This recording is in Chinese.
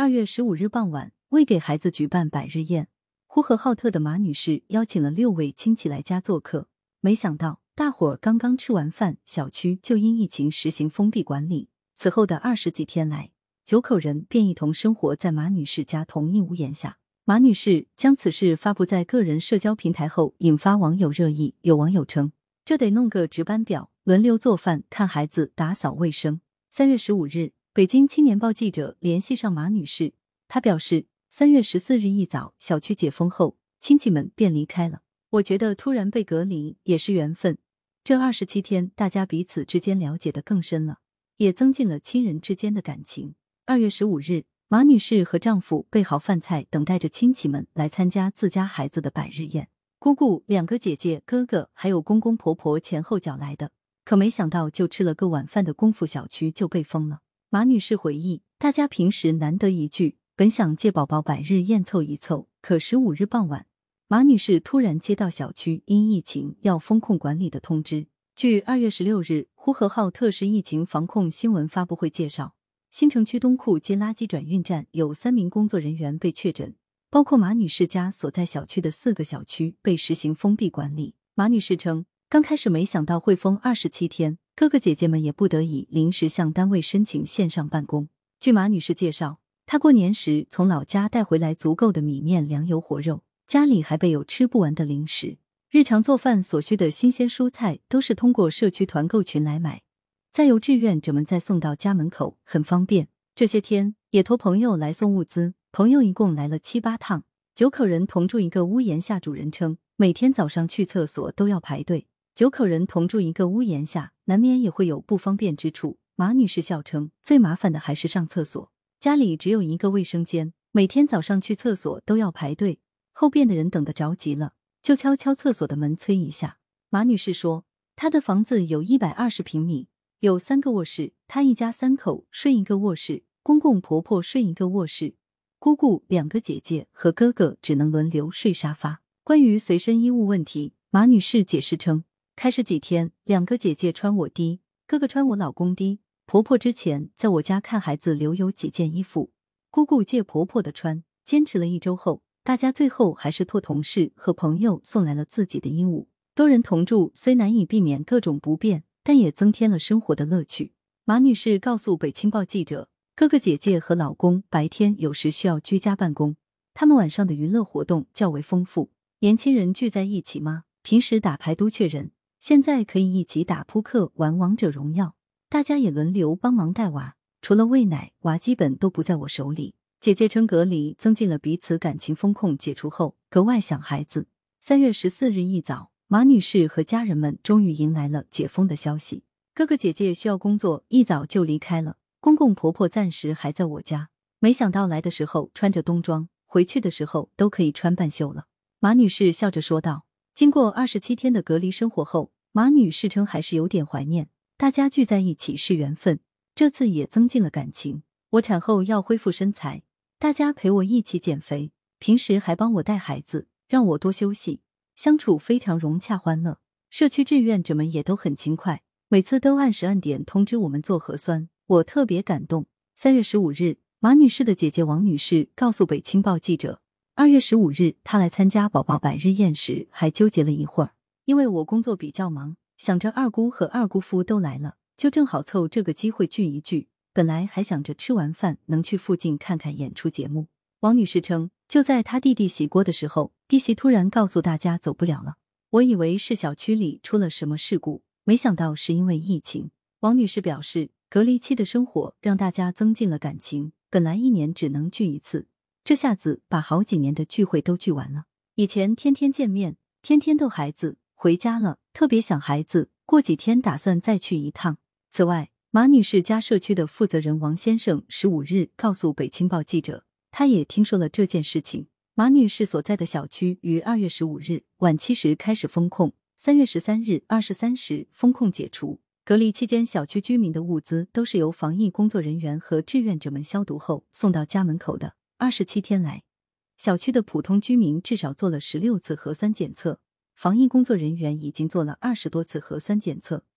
二月十五日傍晚，为给孩子举办百日宴，呼和浩特的马女士邀请了六位亲戚来家做客。没想到，大伙儿刚刚吃完饭，小区就因疫情实行封闭管理。此后的二十几天来，九口人便一同生活在马女士家同一屋檐下。马女士将此事发布在个人社交平台后，引发网友热议。有网友称：“这得弄个值班表，轮流做饭、看孩子、打扫卫生。”三月十五日，北京青年报记者联系上马女士，她表示：“三月十四日一早，小区解封后，亲戚们便离开了。我觉得突然被隔离也是缘分。这二十七天，大家彼此之间了解的更深了，也增进了亲人之间的感情。”二月十五日。马女士和丈夫备好饭菜，等待着亲戚们来参加自家孩子的百日宴。姑姑、两个姐姐、哥哥还有公公婆婆前后脚来的，可没想到就吃了个晚饭的功夫，小区就被封了。马女士回忆，大家平时难得一聚，本想借宝宝百日宴凑一凑，可十五日傍晚，马女士突然接到小区因疫情要封控管理的通知。据二月十六日呼和浩特市疫情防控新闻发布会介绍。新城区东库街垃圾转运站有三名工作人员被确诊，包括马女士家所在小区的四个小区被实行封闭管理。马女士称，刚开始没想到会封二十七天，哥哥姐姐们也不得已临时向单位申请线上办公。据马女士介绍，她过年时从老家带回来足够的米面粮油活肉，家里还备有吃不完的零食，日常做饭所需的新鲜蔬菜都是通过社区团购群来买。再由志愿者们再送到家门口，很方便。这些天也托朋友来送物资，朋友一共来了七八趟，九口人同住一个屋檐下。主人称，每天早上去厕所都要排队。九口人同住一个屋檐下，难免也会有不方便之处。马女士笑称，最麻烦的还是上厕所，家里只有一个卫生间，每天早上去厕所都要排队，后边的人等得着急了，就敲敲厕所的门催一下。马女士说，她的房子有一百二十平米。有三个卧室，她一家三口睡一个卧室，公公婆婆睡一个卧室，姑姑、两个姐姐和哥哥只能轮流睡沙发。关于随身衣物问题，马女士解释称，开始几天，两个姐姐穿我低，哥哥穿我老公低，婆婆之前在我家看孩子留有几件衣服，姑姑借婆婆的穿，坚持了一周后，大家最后还是托同事和朋友送来了自己的衣物。多人同住虽难以避免各种不便。但也增添了生活的乐趣。马女士告诉北青报记者，哥哥姐姐和老公白天有时需要居家办公，他们晚上的娱乐活动较为丰富。年轻人聚在一起吗？平时打牌都缺人，现在可以一起打扑克、玩王者荣耀，大家也轮流帮忙带娃。除了喂奶，娃基本都不在我手里。姐姐称隔离增进了彼此感情，风控解除后格外想孩子。三月十四日一早。马女士和家人们终于迎来了解封的消息。哥哥姐姐需要工作，一早就离开了。公公婆婆暂时还在我家。没想到来的时候穿着冬装，回去的时候都可以穿半袖了。马女士笑着说道：“经过二十七天的隔离生活后，马女士称还是有点怀念。大家聚在一起是缘分，这次也增进了感情。我产后要恢复身材，大家陪我一起减肥，平时还帮我带孩子，让我多休息。”相处非常融洽欢乐，社区志愿者们也都很勤快，每次都按时按点通知我们做核酸，我特别感动。三月十五日，马女士的姐姐王女士告诉北青报记者，二月十五日她来参加宝宝百日宴时还纠结了一会儿，因为我工作比较忙，想着二姑和二姑夫都来了，就正好凑这个机会聚一聚。本来还想着吃完饭能去附近看看演出节目。王女士称。就在她弟弟洗锅的时候，弟媳突然告诉大家走不了了。我以为是小区里出了什么事故，没想到是因为疫情。王女士表示，隔离期的生活让大家增进了感情。本来一年只能聚一次，这下子把好几年的聚会都聚完了。以前天天见面，天天逗孩子，回家了特别想孩子。过几天打算再去一趟。此外，马女士家社区的负责人王先生十五日告诉北青报记者。他也听说了这件事情。马女士所在的小区于二月十五日晚七时开始封控，三月十三日二十三时封控解除。隔离期间，小区居民的物资都是由防疫工作人员和志愿者们消毒后送到家门口的。二十七天来，小区的普通居民至少做了十六次核酸检测，防疫工作人员已经做了二十多次核酸检测。